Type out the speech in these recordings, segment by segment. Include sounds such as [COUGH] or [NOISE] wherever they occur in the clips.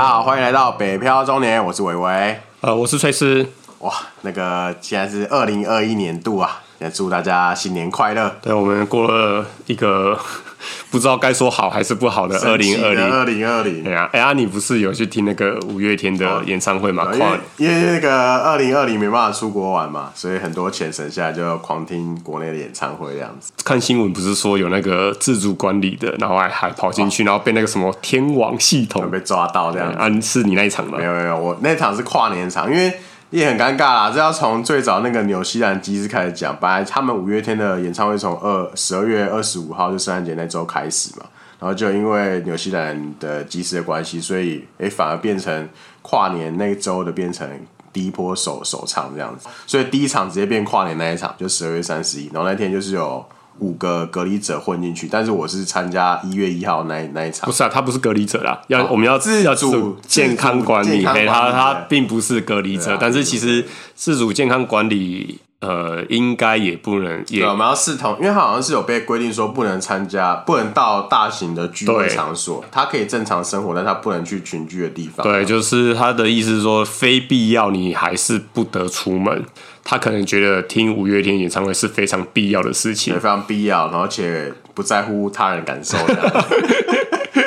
大家好，欢迎来到北漂中年，我是伟伟，呃，我是崔斯。哇，那个现在是二零二一年度啊，也祝大家新年快乐。对，我们过了一个。[LAUGHS] 不知道该说好还是不好的二零二零二零二零。对啊，哎呀，你不是有去听那个五月天的演唱会吗？哦、因为因为那个二零二零没办法出国玩嘛，所以很多钱省下来就要狂听国内的演唱会这样子。看新闻不是说有那个自主管理的，然后还还跑进去，然后被那个什么天网系统被抓到这样子。啊，是你那一场吗？没有没有，我那场是跨年场，因为。也很尴尬啦，这要从最早那个纽西兰机师开始讲。本来他们五月天的演唱会从二十二月二十五号就圣诞节那周开始嘛，然后就因为纽西兰的机师的关系，所以哎、欸、反而变成跨年那一周的变成第一波首首唱这样子，所以第一场直接变跨年那一场，就十二月三十一，然后那天就是有。五个隔离者混进去，但是我是参加一月一号那那一场。不是啊，他不是隔离者啦，要、哦、我们要自主健康管理，他他并不是隔离者，但是其实自主健康管理，呃，应该也不能也。我们要视同，因为他好像是有被规定说不能参加，不能到大型的聚会场所，他可以正常生活，但他不能去群聚的地方。对，就是他的意思是说，非必要你还是不得出门。他可能觉得听五月天演唱会是非常必要的事情，非常必要，然后且不在乎他人感受的。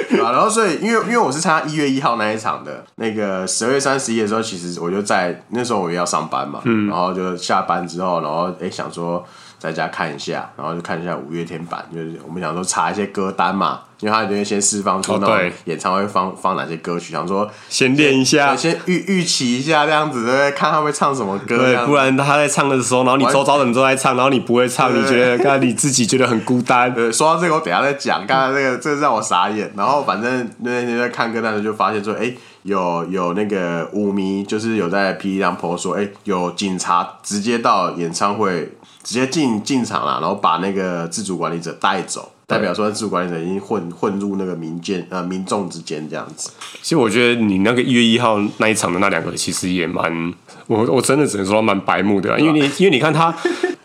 [LAUGHS] 然后所以因为因为我是参加一月一号那一场的，那个十二月三十一的时候，其实我就在那时候我也要上班嘛，嗯，然后就下班之后，然后哎想说。在家看一下，然后就看一下五月天版，就是我们想说查一些歌单嘛，因为他就会先释放出那种演唱会放放哪些歌曲，想说先练一下，先预预期一下这样子，对，看他会唱什么歌，对，不然他在唱的时候，然后你周遭的人都在唱，然后你不会唱，你觉得刚才你自己觉得很孤单。[LAUGHS] 对，说到这个，我等下再讲。刚才这个，这个让我傻眼。然后反正那天在看歌单的时候，就发现说，哎，有有那个舞迷，就是有在 PTT 上 po 说，哎，有警察直接到演唱会。直接进进场了，然后把那个自主管理者带走，代表说自主管理者已经混混入那个民间呃民众之间这样子。其实我觉得你那个一月一号那一场的那两个其实也蛮，我我真的只能说蛮白目的，啊因为你因为你看他，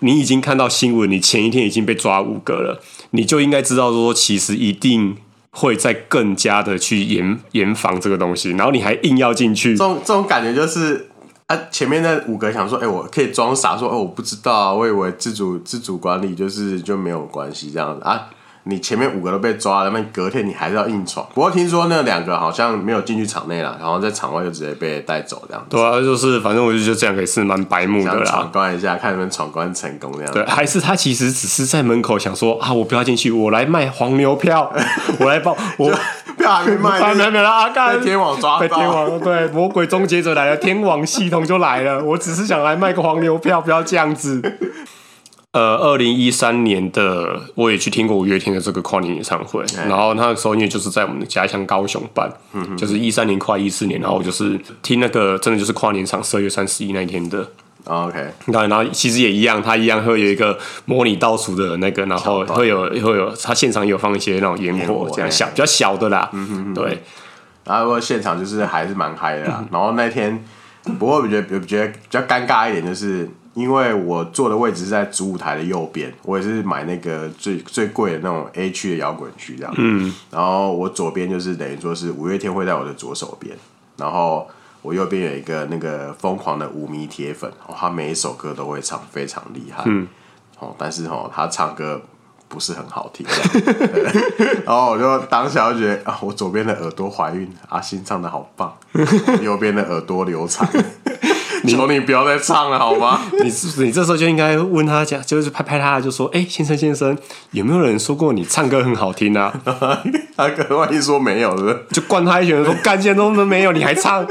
你已经看到新闻，你前一天已经被抓五个了，你就应该知道说其实一定会再更加的去严严防这个东西，然后你还硬要进去，这种这种感觉就是。啊，前面那五个想说，哎、欸，我可以装傻说，哦、欸，我不知道啊，我以为自主自主管理就是就没有关系这样子啊。你前面五个都被抓了，那隔天你还是要硬闯。不过听说那两个好像没有进去场内了，然后在场外就直接被带走这样子。对啊，就是反正我就觉得这样可以是蛮白目的啦。闯关一下，看能不能闯关成功这样。对，还是他其实只是在门口想说啊，我不要进去，我来卖黄牛票，[LAUGHS] 我来报我票还没卖，[LAUGHS] 没有没有啊，被天网抓到，被天网对魔鬼终结者来了，天网系统就来了。我只是想来卖个黄牛票，不要这样子。呃，二零一三年的我也去听过五月天的这个跨年演唱会，然后那个时候因为就是在我们的家乡高雄办，就是一三年跨一四年，然后我就是听那个真的就是跨年场十二月三十一那一天的。OK，然后其实也一样，他一样会有一个模拟倒数的那个，然后会有会有他现场也有放一些那种烟火，这样小比较小的啦。嗯哼，对。然后现场就是还是蛮嗨的啦。然后那天不过我觉得我觉得比较尴尬一点就是。因为我坐的位置是在主舞台的右边，我也是买那个最最贵的那种 A 区的摇滚区这样。嗯，然后我左边就是等于说是五月天会在我的左手边，然后我右边有一个那个疯狂的五迷铁粉，哦，他每一首歌都会唱，非常厉害。嗯，哦，但是哦，他唱歌不是很好听。[LAUGHS] 然后我就当下就觉得啊，我左边的耳朵怀孕，阿信唱的好棒，右边的耳朵流产。[LAUGHS] 求你不要再唱了好吗？[LAUGHS] 你是不是你这时候就应该问他讲，就是拍拍他，就说：“哎、欸，先生先生，有没有人说过你唱歌很好听啊？” [LAUGHS] 他可能万一说没有，是不是？就灌他一拳，说：“干现在都没有，你还唱？”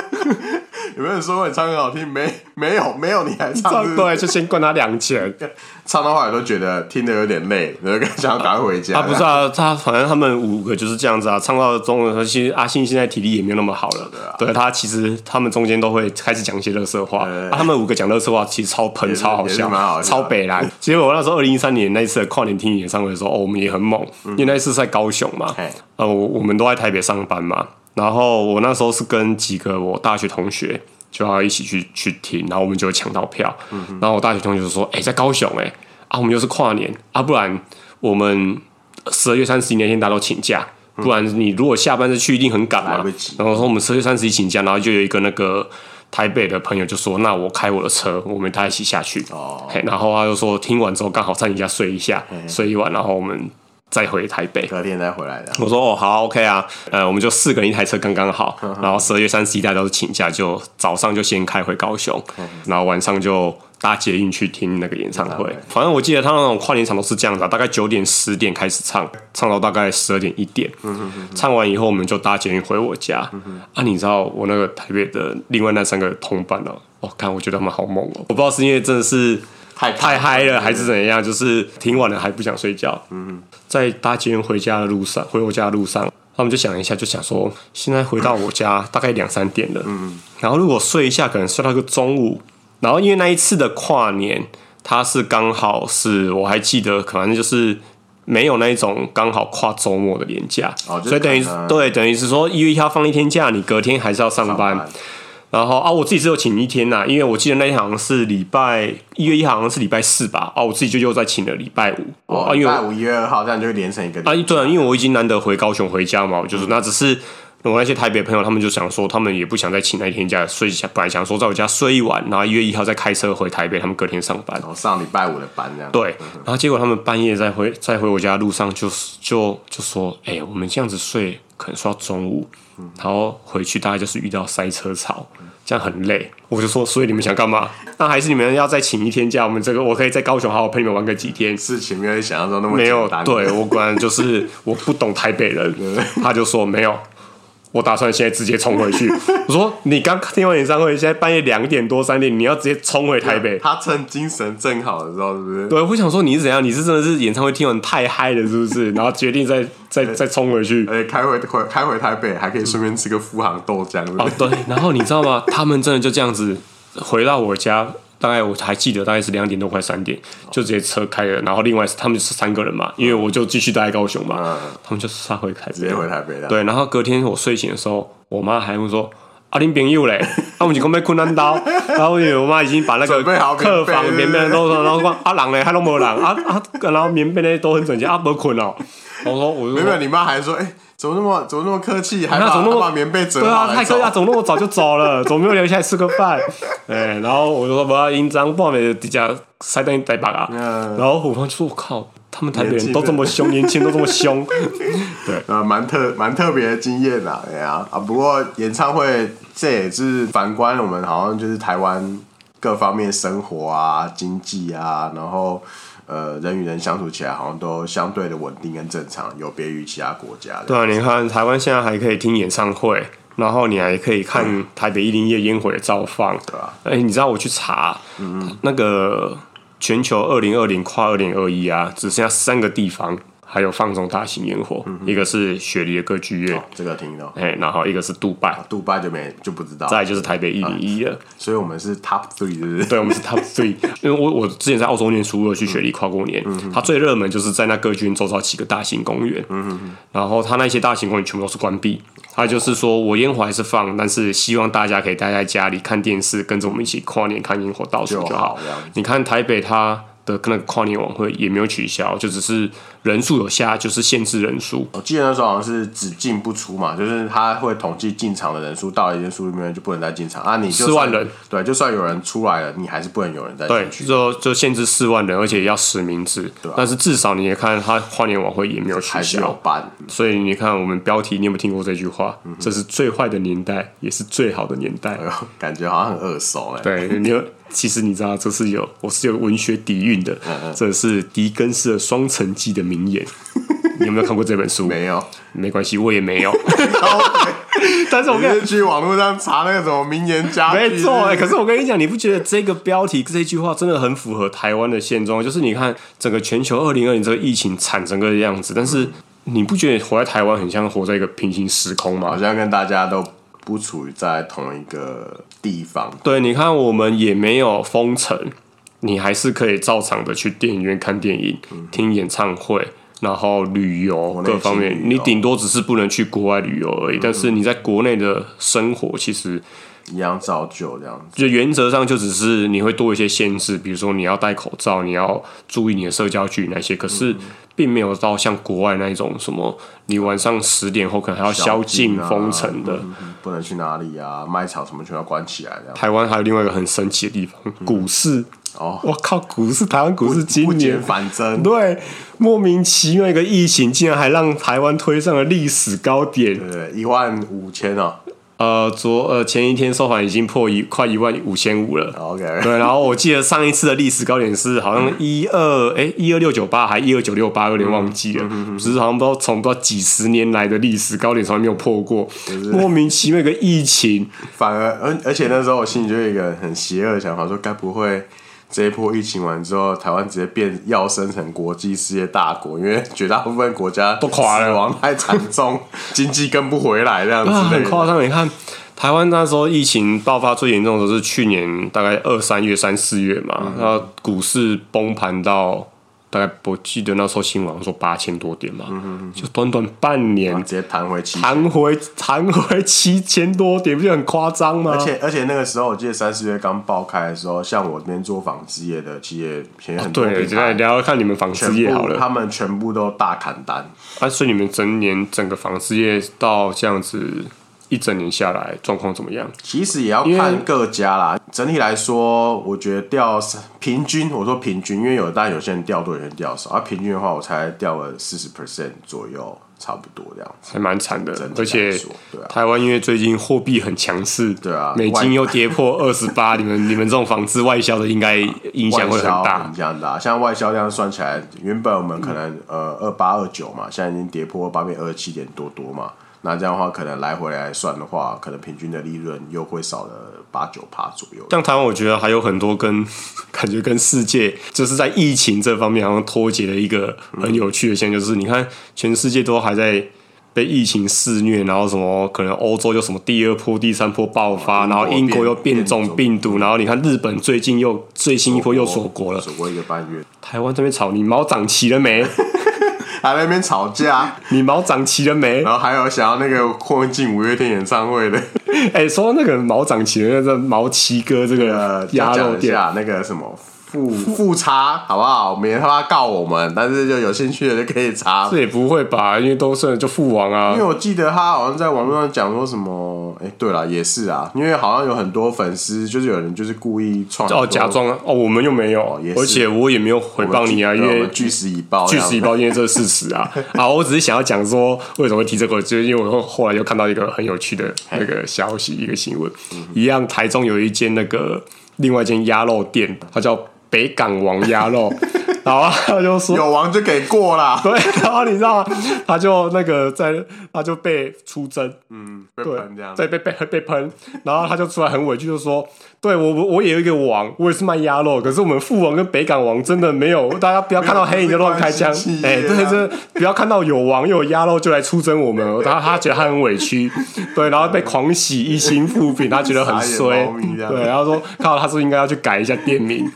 有没有人说过你唱歌好听？没，没有，没有，你还唱是是？对，就先灌他两拳。[LAUGHS] 唱的话，都觉得听得有点累，然后想要赶快回家。他、啊、不是啊，他反正他们五个就是这样子啊。唱到中的时候，其实阿信现在体力也没有那么好了。对啊，对他其实他们中间都会开始讲一些垃圾话。啊、他们五个讲垃圾话，其实超喷，超好笑，好笑超北蓝。其实我那时候二零一三年那一次的跨年听演唱会的时候，哦，我们也很猛，嗯、因为那一次是在高雄嘛。呃，我我们都在台北上班嘛。然后我那时候是跟几个我大学同学就要一起去去听，然后我们就抢到票。嗯、然后我大学同学就说：“哎、欸，在高雄哎、欸。”啊，我们又是跨年啊，不然我们十二月三十一那天大家都请假，不然你如果下班再去一定很赶嘛。然后说我们十二月三十一请假，然后就有一个那个台北的朋友就说：“那我开我的车，我们大家一起下去。”哦，然后他就说听完之后刚好在你家睡一下，睡一晚，然后我们。再回台北，隔天再回来的。我说哦，好，OK 啊，呃，我们就四个人一台车刚刚好。然后十二月三十一大家都是请假，就早上就先开回高雄，然后晚上就搭捷运去听那个演唱会。反正我记得他那种跨年场都是这样子，大概九点十点开始唱，唱到大概十二点一点。唱完以后我们就搭捷运回我家。啊，你知道我那个台北的另外那三个同伴哦，哦看我觉得他们好猛哦，我不知道是因为真的是。太太嗨了，还是怎样？就是挺晚了还不想睡觉。嗯，在搭捷运回家的路上，回我家的路上，他们就想一下，就想说，现在回到我家大概两三点了。嗯，然后如果睡一下，可能睡到个中午。然后因为那一次的跨年，它是刚好是我还记得，可能就是没有那一种刚好跨周末的年假，哦、所以等于对，等于是说一月一号放一天假，你隔天还是要上班。上班然后啊，我自己只有请一天呐，因为我记得那一好像是礼拜一月一号，好像是礼拜四吧。啊，我自己就又再请了礼拜五。哦，礼拜五一月二号这样就会连成一个。啊，对啊，因为我已经难得回高雄回家嘛，我就是那只是我那些台北朋友，他们就想说，他们也不想再请那一天假，所以本来想说在我家睡一晚，然后一月一号再开车回台北，他们隔天上班。然后上礼拜五的班这样。对，然后结果他们半夜在回在回我家的路上就，就就就说，哎，我们这样子睡可能睡到中午。然后回去大概就是遇到塞车潮，这样很累。我就说，所以你们想干嘛？那还是你们要再请一天假？我们这个我可以在高雄好好陪你们玩个几天。事情没有想象中那么没有。对，我果然就是我不懂台北人，[LAUGHS] 他就说没有。我打算现在直接冲回去。[LAUGHS] 我说你刚听完演唱会，现在半夜两点多三点，你要直接冲回台北？[LAUGHS] 他趁精神正好的时候，是不是？对，我想说你是怎样？你是真的是演唱会听完太嗨了，是不是？[LAUGHS] 然后决定再再再冲回去？哎，开回回开回台北，还可以顺便吃个富航豆浆。哦，对。然后你知道吗？他们真的就这样子回到我家。大概我还记得，大概是两点多快三点，就直接车开了。然后另外他们是三个人嘛，因为我就继续待在高雄嘛，他们就杀回台北，直接回台北了。对，然后隔天我睡醒的时候，我妈还会说：“啊，恁朋友嘞？” [LAUGHS] 啊，我们就准备困难刀。然后因为我妈已经把那个客房棉被都，然后讲：“啊，人嘞还拢无人啊啊！”然后棉被呢都很整齐啊，无困哦。我说：“我没有。”你妈还说：“哎。”怎么那么怎么那么客气？还把怎么那么把棉被折好？对啊，太客气啊！怎么那么早就走了？怎么没有留下来吃个饭？[LAUGHS] 哎，然后我就说不要紧张，半夜底下塞单台北啊。然后虎方就说：“我靠，他们台北人都这么凶，年轻都这么凶。[LAUGHS] ”对，啊，蛮特蛮特别的经验呐，对啊啊！不过演唱会这也是反观我们，好像就是台湾各方面生活啊、经济啊，然后。呃，人与人相处起来好像都相对的稳定跟正常，有别于其他国家的。对啊，你看台湾现在还可以听演唱会，然后你还可以看台北一零一烟火的造放，对吧？哎，你知道我去查，嗯嗯，那个全球二零二零跨二零二一啊，只剩下三个地方。还有放这种大型烟火，嗯、一个是雪梨的歌剧院，哦，这个听到，哎，然后一个是杜拜，杜拜就没就不知道，再就是台北一零一了，所以我们是 top three，是不是？[LAUGHS] 对，我们是 top three，[LAUGHS] 因为我我之前在澳洲念书，我去雪梨跨过年，嗯、它最热门就是在那歌剧院周遭几个大型公园，然后它那些大型公园全部都是关闭，它就是说我烟火还是放，但是希望大家可以待在家里看电视，跟着我们一起跨年看烟火倒数就好。你看台北它。的那个跨年晚会也没有取消，就只是人数有下，就是限制人数。我记得那时候好像是只进不出嘛，就是他会统计进场的人数，到了一定数里面就不能再进场啊。你四万人，对，就算有人出来了，你还是不能有人再进去。对，就就限制四万人，而且要实名制。对吧，但是至少你也看他跨年晚会也没有取消，有办。所以你看我们标题，你有没有听过这句话？嗯、这是最坏的年代，也是最好的年代。哎、感觉好像很耳熟哎。对，你有。其实你知道，这是有我是有文学底蕴的，这是狄更斯的《双城记》的名言。[LAUGHS] 你有没有看过这本书？没有，没关系，我也没有。[LAUGHS] [LAUGHS] 但是，我跟你去网络上查那个什么名言佳句。没错，哎，可是我跟你讲，你不觉得这个标题这句话真的很符合台湾的现状？就是你看整个全球二零二零这个疫情惨成个样子，但是你不觉得活在台湾很像活在一个平行时空吗？好像跟大家都。不处于在同一个地方。对，你看，我们也没有封城，你还是可以照常的去电影院看电影、嗯、听演唱会，然后旅游各方面，你顶多只是不能去国外旅游而已。嗯、但是你在国内的生活其实一样照旧这样子。就原则上就只是你会多一些限制，比如说你要戴口罩，你要注意你的社交距离那些。可是并没有到像国外那一种什么，你晚上十点后可能还要宵禁封城的、嗯，不能去哪里啊，卖场什么全要关起来。台湾还有另外一个很神奇的地方，股市。哦，我靠！股市，台湾股市今年反增，对，莫名其妙一个疫情，竟然还让台湾推上了历史高点，对，一万五千哦。呃，昨呃前一天收盘已经破一快一万五千五了。OK，对，然后我记得上一次的历史高点是好像一二哎一二六九八还一二九六八，有点忘记了，只是好像不知道从不知道几十年来的历史高点从来没有破过，莫名其妙一个疫情，反而而而且那时候我心里就有一个很邪恶的想法，说该不会。这一波疫情完之后，台湾直接变要升成国际事业大国，因为绝大部分国家都垮了，死亡太惨重，经济跟不回来这样子，[LAUGHS] 很夸张。你看台湾那时候疫情爆发最严重的时候是去年大概二三月、三四月嘛，嗯、然后股市崩盘到。大概我记得那时候新闻说八千多点嘛，嗯、哼哼就短短半年直接弹回七，弹回弹回七千多点，不就很夸张吗？而且而且那个时候我记得三四月刚爆开的时候，像我这边做纺织业的企业，便宜很多、哦、对，现在聊聊看你们纺织业好了，他们全部都大砍单，啊，所以你们整年整个纺织业到这样子。一整年下来状况怎么样？其实也要看各家啦。整体来说，我觉得掉平均，我说平均，因为有但有些人掉多，有些人掉少。而、啊、平均的话，我才掉了四十 percent 左右，差不多这样子，还蛮惨的。而且，对啊，台湾因为最近货币很强势，对啊，美金又跌破二十八，[LAUGHS] 你们你们这种纺织外销的应该影响会很大，影响很大。像外销量算起来，原本我们可能、嗯、呃二八二九嘛，现在已经跌破八变二七点多多嘛。那这样的话，可能来回来算的话，可能平均的利润又会少了八九趴左右。像台湾，我觉得还有很多跟 [LAUGHS] 感觉跟世界就是在疫情这方面好像脱节的一个很有趣的现象，就是你看全世界都还在被疫情肆虐，然后什么可能欧洲又什么第二波、第三波爆发，然后英国又变种病毒，然后你看日本最近又最新一波又锁国了，锁国一个半月。台湾这边草你毛长齐了没？还在那边吵架，[LAUGHS] 你毛长齐了没？然后还有想要那个混进五月天演唱会的，[LAUGHS] 哎、欸，说那个毛长齐了那个毛七哥，这个鸭肉店那个什么。富富差好不好？免得他妈告我们，但是就有兴趣的就可以查。这也不会吧？因为都是就父王啊。因为我记得他好像在网络上讲说什么，哎、欸，对了，也是啊。因为好像有很多粉丝，就是有人就是故意创哦，假装哦，我们又没有，而且我也没有回报你啊，因为据实以报，据实以报，因为这是事实啊。[LAUGHS] 啊，我只是想要讲说为什么会提这个，就是因为我后来又看到一个很有趣的那个消息，一个新闻，嗯、一样台中有一间那个另外一间鸭肉店，它叫。北港王鸭肉，[LAUGHS] 然后他就说有王就给过啦。[LAUGHS] 对，然后你知道吗？他就那个在，他就被出征，嗯，被喷这样，对，被被被喷，然后他就出来很委屈，就说：“对我我也有一个王，我也是卖鸭肉，可是我们富王跟北港王真的没有，大家不要看到黑影就乱开枪，[LAUGHS] 哎，对，这不要看到有王又有鸭肉就来出征我们。”然后他觉得他很委屈，对，然后被狂喜一星复评，他觉得很衰，对，然后说看到他是应该要去改一下店名。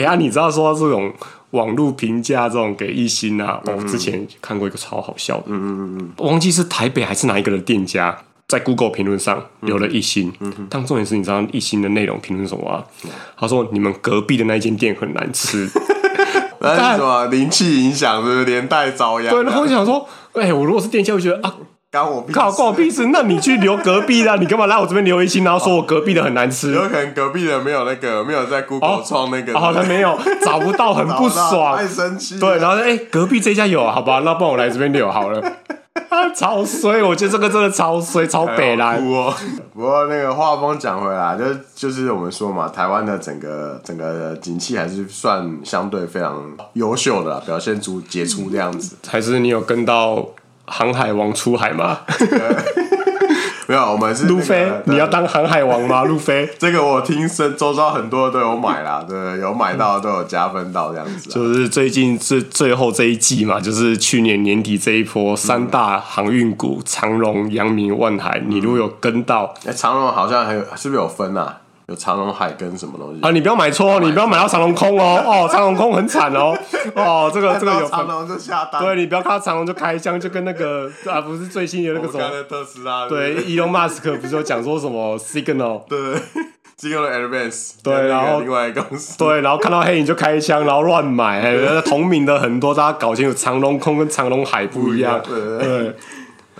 哎呀，你知道说这种网络评价这种给一星啊？我、嗯哦、之前看过一个超好笑的，嗯嗯嗯，忘记是台北还是哪一个的店家在 Google 评论上留了一星。嗯哼，但重点是你知道一星的内容评论什么啊？嗯、他说你们隔壁的那间店很难吃，[LAUGHS] 那是什么灵气影响，是不是连带遭殃？对，然后我想说，哎、欸，我如果是店家，我觉得啊。关我屁事！靠，关我屁事！那你去留隔壁的，你干嘛来我这边留一星，然后说我隔壁的很难吃？有可能隔壁的没有那个，没有在 Google 创那个，好像没有找不到，很不爽，太生气。对，然后哎、欸，隔壁这家有，好吧，那帮我来这边留好了。[LAUGHS] 啊，超衰！我觉得这个真的超衰，超北烂。哦、不过那个话锋讲回来，就就是我们说嘛，台湾的整个整个景气还是算相对非常优秀的，表现出杰出这样子。还是你有跟到？航海王出海吗？[LAUGHS] 没有，我们是、那个、路飞。你要当航海王吗？[LAUGHS] 路飞，这个我听说周遭很多都有买啦，[LAUGHS] 对，有买到都有加分到这样子。就是最近最最后这一季嘛，就是去年年底这一波三大航运股长荣、阳明、万海，你如果有跟到，哎、欸，长荣好像还有是不是有分啊？有长隆海跟什么东西啊？你不要买错，你不要买到长隆空哦哦，[LAUGHS] 长隆空很惨哦哦，这个这个有长隆就下单，对，你不要看到长隆就开箱，就跟那个啊不是最新的那个什么特斯拉，对，Elon Musk 不是有讲说什么 Signal，对，Signal Advance，对，然后另外一个公司，对，然后看到黑影就开箱，然后乱买，还同名的很多，大家搞清楚，长隆空跟长隆海不一样，对对。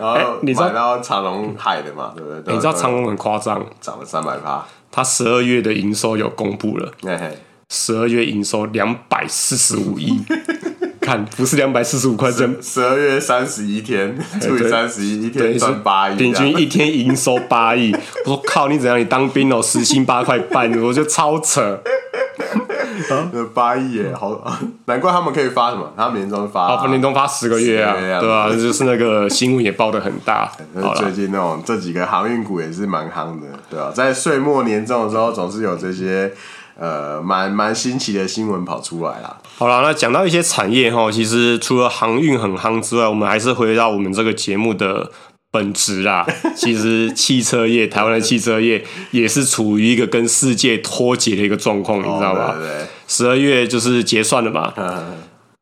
然后你买到长隆海的嘛，对不对？你知道长隆很夸张，涨了三百趴。他十二月的营收有公布了，十二月营收两百四十五亿，[LAUGHS] 看不是两百四十五块钱，十二月三十一天除以三十一，一天赚八亿，平均一天营收八亿。我说靠，你怎样？你当兵哦，时薪八块半，我觉得超扯。[LAUGHS] 八亿耶，好，[LAUGHS] 难怪他们可以发什么？他们年终发，哦，年终发十个月啊，对吧？就是那个新闻也报的很大。[LAUGHS] 最近那种这几个航运股也是蛮夯的，对吧？在岁末年终的时候，总是有这些呃蛮蛮新奇的新闻跑出来啦。好了，那讲到一些产业哈，其实除了航运很夯之外，我们还是回到我们这个节目的。本质啦，[LAUGHS] 其实汽车业，台湾的汽车业也是处于一个跟世界脱节的一个状况，你知道吗？十二月就是结算了嘛。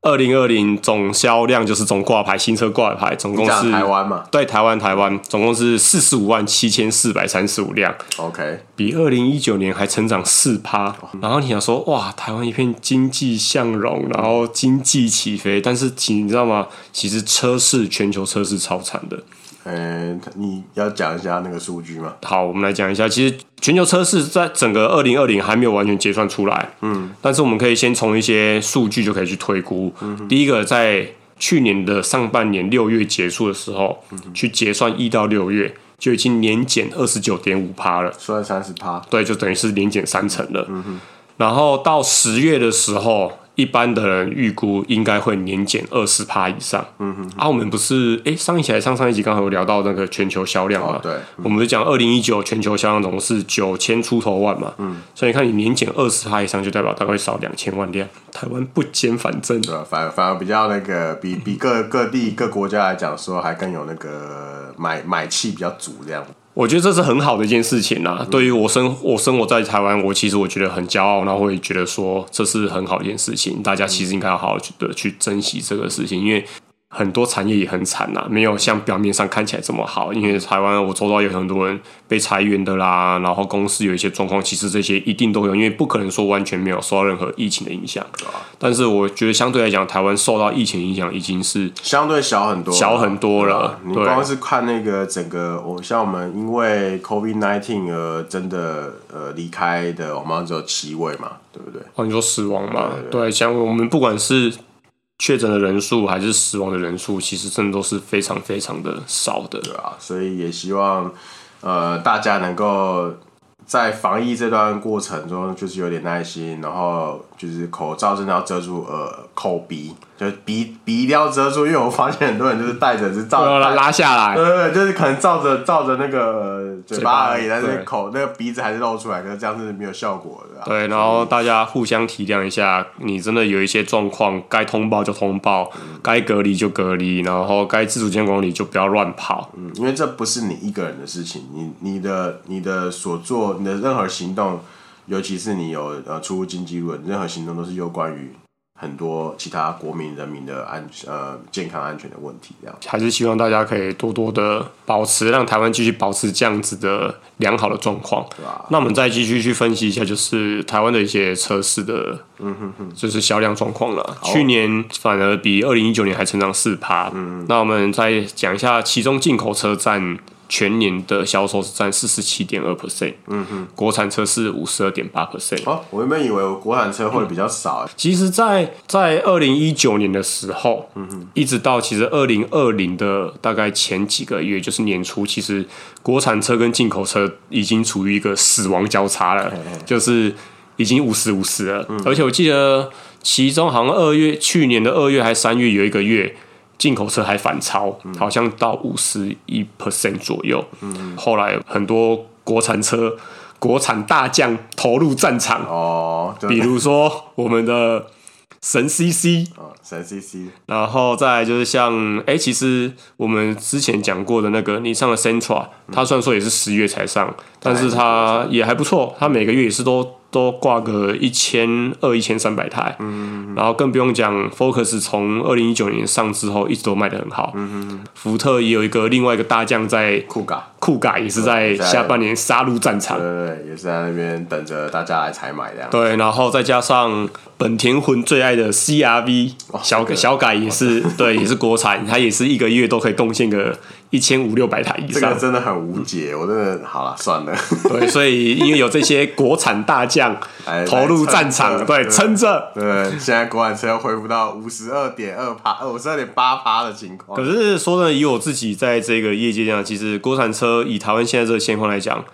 二零二零总销量就是总挂牌新车挂牌，总共是台湾嘛？对，台湾台湾总共是四十五万七千四百三十五辆。OK，比二零一九年还成长四趴。然后你想说，哇，台湾一片经济向荣，然后经济起飞，但是你知道吗？其实车市全球车市超惨的。嗯，你要讲一下那个数据吗？好，我们来讲一下。其实全球车市在整个二零二零还没有完全结算出来，嗯，但是我们可以先从一些数据就可以去推估。嗯、第一个，在去年的上半年六月结束的时候，嗯、去结算一到六月就已经年减二十九点五趴了，算三十趴，对，就等于是年减三成了。嗯哼，然后到十月的时候。一般的人预估应该会年减二十趴以上。嗯哼，啊，我们不是哎、欸，上一期还上上一集刚好有聊到那个全球销量嘛？哦、对，嗯、我们就讲二零一九全球销量总共是九千出头万嘛。嗯，所以你看你年减二十趴以上，就代表大概会少两千万辆。台湾不减反增，对，反反而比较那个比比各各地各国家来讲说，还更有那个买买气比较足这样。我觉得这是很好的一件事情啊！对于我生我生活在台湾，我其实我觉得很骄傲，然后会觉得说这是很好的一件事情，大家其实应该要好好的去珍惜这个事情，因为。很多产业也很惨呐，没有像表面上看起来这么好。因为台湾我周遭有很多人被裁员的啦，然后公司有一些状况，其实这些一定都有，因为不可能说完全没有受到任何疫情的影响。但是我觉得相对来讲，台湾受到疫情影响已经是相对小很多，小很多了。你光是看那个整个，我像我们因为 COVID nineteen 而真的呃离开的，我们只有七位嘛，对不对？哦，你说死亡嘛？对，像我们不管是。确诊的人数还是死亡的人数，其实真的都是非常非常的少的，对啊，所以也希望，呃，大家能够在防疫这段过程中，就是有点耐心，然后就是口罩真的要遮住呃口鼻。就是鼻鼻一定要遮住，因为我发现很多人就是戴着是罩拉拉下来，对对对，就是可能罩着罩着那个嘴巴而已，但是口那个鼻子还是露出来，可是这样是没有效果的。对，然后大家互相体谅一下，你真的有一些状况，该通报就通报，该隔离就隔离，然后该自主监管你就不要乱跑。嗯，因为这不是你一个人的事情，你你的你的所做，你的任何行动，尤其是你有呃出入境记录，任何行动都是有关于。很多其他国民人民的安呃健康安全的问题，这样还是希望大家可以多多的保持，让台湾继续保持这样子的良好的状况，对啊？那我们再继续去分析一下，就是台湾的一些车市的，嗯哼哼，就是销量状况了。去年反而比二零一九年还成长四趴，嗯哼，那我们再讲一下其中进口车占。全年的销售是占四十七点二 percent，嗯哼，国产车是五十二点八 percent。哦，我原本以为我国产车会比较少。嗯、其实在，在在二零一九年的时候，嗯哼，一直到其实二零二零的大概前几个月，就是年初，其实国产车跟进口车已经处于一个死亡交叉了，嘿嘿就是已经五十五十了。嗯、而且我记得其中好像二月，去年的二月还三月有一个月。进口车还反超，好像到五十一 percent 左右。嗯，后来很多国产车、国产大将投入战场。哦，比如说我们的神 CC 哦，神 CC，然后再就是像哎，其实我们之前讲过的那个你上了 centra，它虽然说也是十月才上，但是它也还不错，它每个月也是都。都挂个一千二、一千三百台，嗯，然后更不用讲，Focus 从二零一九年上之后，一直都卖的很好，嗯，福特也有一个另外一个大将在酷嘎，酷嘎也是在下半年杀入战场，对对对，也是在那边等着大家来采买这样，对，然后再加上本田魂最爱的 CRV 小小改也是，对，也是国产，它也是一个月都可以贡献个。一千五六百台以上，这个真的很无解，我真的好了算了。对，所以因为有这些国产大将 [LAUGHS] 投入战场，对，撑着。对，现在国产车恢复到五十二点二趴，五十二点八趴的情况。可是说呢，以我自己在这个业界这样，其实国产车以台湾现在这个现况来讲，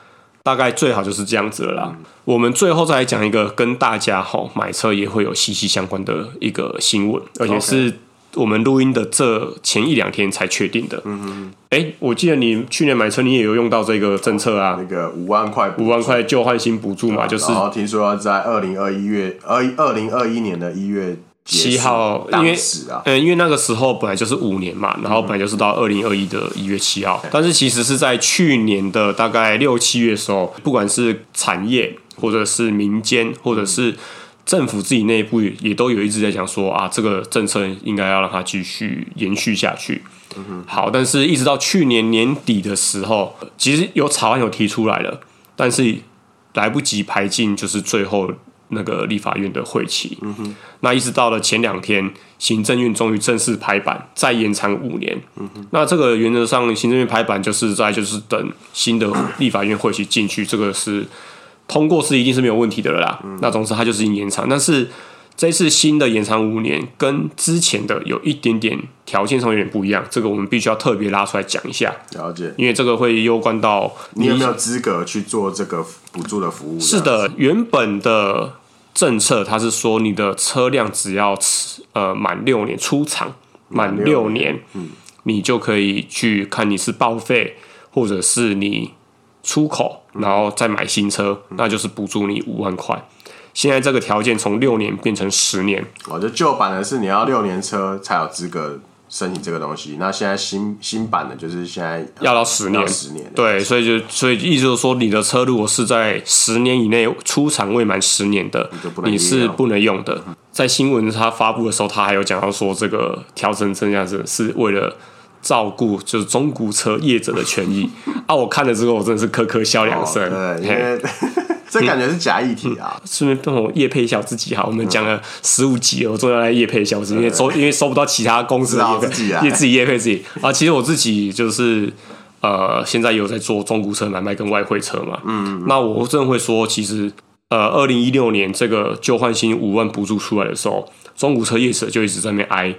大概最好就是这样子了啦。嗯、我们最后再来讲一个跟大家哈买车也会有息息相关的一个新闻，而且是。我们录音的这前一两天才确定的。嗯哼，哎，我记得你去年买车，你也有用到这个政策啊，那个五万块五万块旧换新补助嘛，就是。然后听说要在二零二一月二二零二一年的一月七号，因为嗯，因为那个时候本来就是五年嘛，然后本来就是到二零二一的一月七号，但是其实是在去年的大概六七月的时候，不管是产业或者是民间或者是。政府自己内部也都有一直在讲说啊，这个政策应该要让它继续延续下去。嗯哼。好，但是一直到去年年底的时候，其实有草案有提出来了，但是来不及排进，就是最后那个立法院的会期。嗯哼。那一直到了前两天，行政院终于正式拍板，再延长五年。嗯哼。那这个原则上，行政院拍板就是在就是等新的立法院会期进去，这个是。通过是一定是没有问题的了啦。嗯、那总之它就是延长，但是这次新的延长五年，跟之前的有一点点条件上有点不一样，这个我们必须要特别拉出来讲一下。了解，因为这个会攸关到你，你有没有资格去做这个补助的服务。是的，原本的政策它是说你的车辆只要呃满六年出厂满六年，嗯，你就可以去看你是报废或者是你。出口，然后再买新车，嗯、那就是补助你五万块。现在这个条件从六年变成十年。哦，就旧版的是你要六年车才有资格申请这个东西，那现在新新版的就是现在要到十年，十年。对，所以就所以意思就是说，你的车如果是在十年以内出厂未满十年的，你，你是不能用的。嗯、在新闻它发布的时候，它还有讲到说，这个调整这样子是为了。照顾就是中古车业者的权益 [LAUGHS] 啊！我看了之后，我真的是咳咳笑两声。哦、对，因为这感觉是假议题啊。顺便帮我业配一下自己哈。我们讲了十五集了，我终于来业配一下我自己，因为收因为收不到其他公司的业配，自己业自己业配自己啊。其实我自己就是呃，现在有在做中古车买卖跟外汇车嘛。嗯，嗯。那我真的会说，其实呃，二零一六年这个旧换新五万补助出来的时候，中古车业者就一直在那边哀。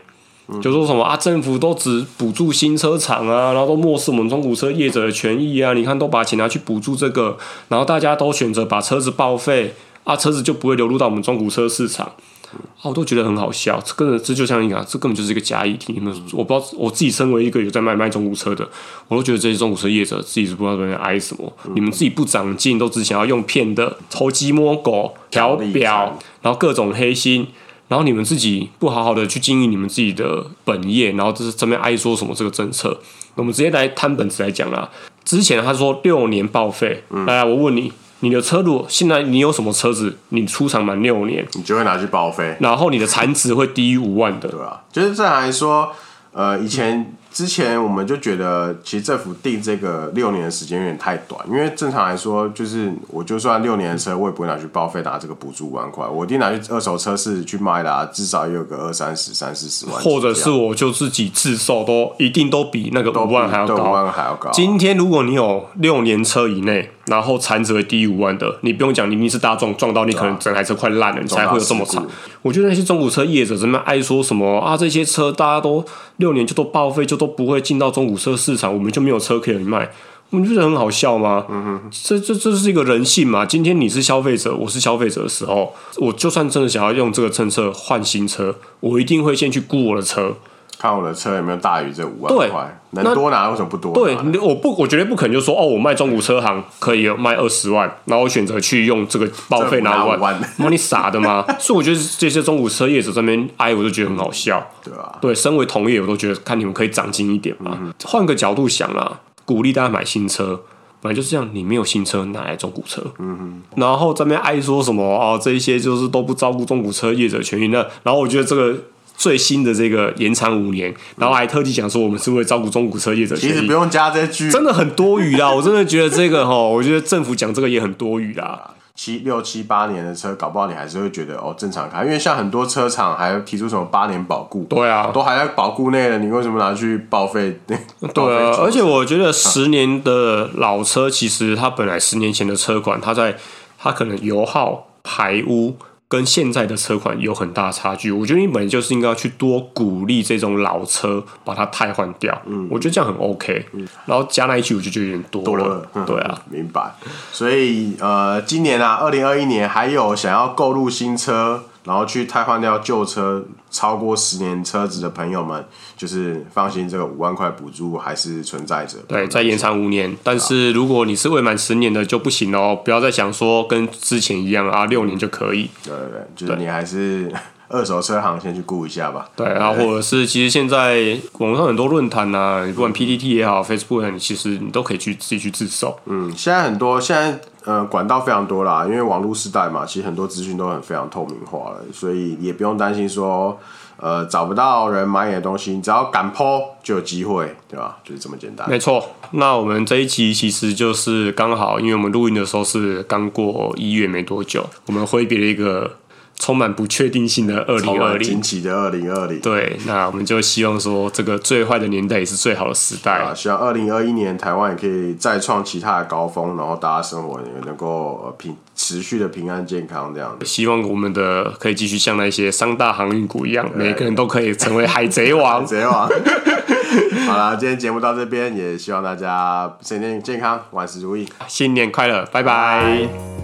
就说什么啊，政府都只补助新车厂啊，然后都漠视我们中古车业者的权益啊。你看，都把钱拿去补助这个，然后大家都选择把车子报废啊，车子就不会流入到我们中古车市场。啊，我都觉得很好笑。这个这就像一个，这根本就是一个假议题。你们我不知道，我自己身为一个有在卖卖中古车的，我都觉得这些中古车业者自己是不知道在挨什么。你们自己不长进，都只想要用骗的，偷鸡摸狗，调表，然后各种黑心。然后你们自己不好好的去经营你们自己的本业，然后这是这边爱说什么这个政策，我们直接来摊本子来讲啦。之前他说六年报废，嗯、来，我问你，你的车路现在你有什么车子？你出厂满六年，你就会拿去报废，然后你的残值会低于五万的，对啊，就是这样来说，呃，以前。嗯之前我们就觉得，其实政府定这个六年的时间有点太短，因为正常来说，就是我就算六年的车，我也不会拿去报废拿这个补助五万块，我一定拿去二手车市去卖啦、啊，至少也有个二三十、三四十万，或者是我就自己自售，都一定都比那个五万还要高，五万还要高。今天如果你有六年车以内，然后残值为低于五万的，你不用讲，你你是大众撞到你，可能整台车快烂了，你才会有这么惨。我觉得那些中古车业者怎么爱说什么啊？这些车大家都六年就都报废，就都不会进到中古车市场，我们就没有车可以卖。我们觉得很好笑吗？嗯哼，这这这是一个人性嘛？今天你是消费者，我是消费者的时候，我就算真的想要用这个政策换新车，我一定会先去估我的车。看我的车有没有大于这五万块，能多拿为什么不多？对，我不，我绝对不可能就说哦，我卖中古车行可以卖二十万，然后我选择去用这个报废拿五万，[LAUGHS] 妈你傻的吗？所以我觉得这些中古车业者这边哎，我就觉得很好笑，对啊，对，身为同业，我都觉得看你们可以长进一点嘛，换、嗯、个角度想啦，鼓励大家买新车。本来就是这样，你没有新车，哪来中古车？嗯哼，然后这边爱说什么哦，这一些就是都不照顾中古车业者权益。那然后我觉得这个最新的这个延长五年，然后还特地讲说我们是为照顾中古车业者。其实不用加这句，真的很多余啦。[LAUGHS] 我真的觉得这个哈，我觉得政府讲这个也很多余啦。七六七八年的车，搞不好你还是会觉得哦正常开，因为像很多车厂还提出什么八年保固，对啊，都还在保固内了，你为什么拿去报废？对啊，而且我觉得十年的老车，其实它本来十年前的车款，它在它可能油耗排污。跟现在的车款有很大差距，我觉得你本来就是应该要去多鼓励这种老车把它汰换掉，嗯，我觉得这样很 OK，嗯，然后加那一句我就觉得有点多了，多了嗯、对啊，明白。所以呃，今年啊，二零二一年还有想要购入新车。然后去汰换掉旧车超过十年车子的朋友们，就是放心，这个五万块补助还是存在着。对，再延长五年。但是如果你是未满十年的就不行哦，不要再想说跟之前一样啊，六年就可以。对对对，就是你还是二手车行先去顾一下吧。对，然后或者是其实现在网络上很多论坛啊，你不管 PPT 也好，Facebook 你其实你都可以去自己去自首。嗯，现在很多现在。呃，管道非常多啦，因为网络时代嘛，其实很多资讯都很非常透明化了，所以也不用担心说，呃，找不到人买你的东西，你只要敢 po 就有机会，对吧？就是这么简单。没错，那我们这一期其实就是刚好，因为我们录音的时候是刚过一月没多久，我们挥别了一个。充满不确定性的二零二零，惊奇的二零二零。对，那我们就希望说，这个最坏的年代也是最好的时代啊！希望二零二一年台湾也可以再创其他的高峰，然后大家生活也能够平持续的平安健康这样子。希望我们的可以继续像那些三大航运股一样，每个人都可以成为海贼王。[LAUGHS] 海贼王。[LAUGHS] 好了，今天节目到这边，也希望大家身体健康，万事如意，新年快乐，拜拜。拜拜。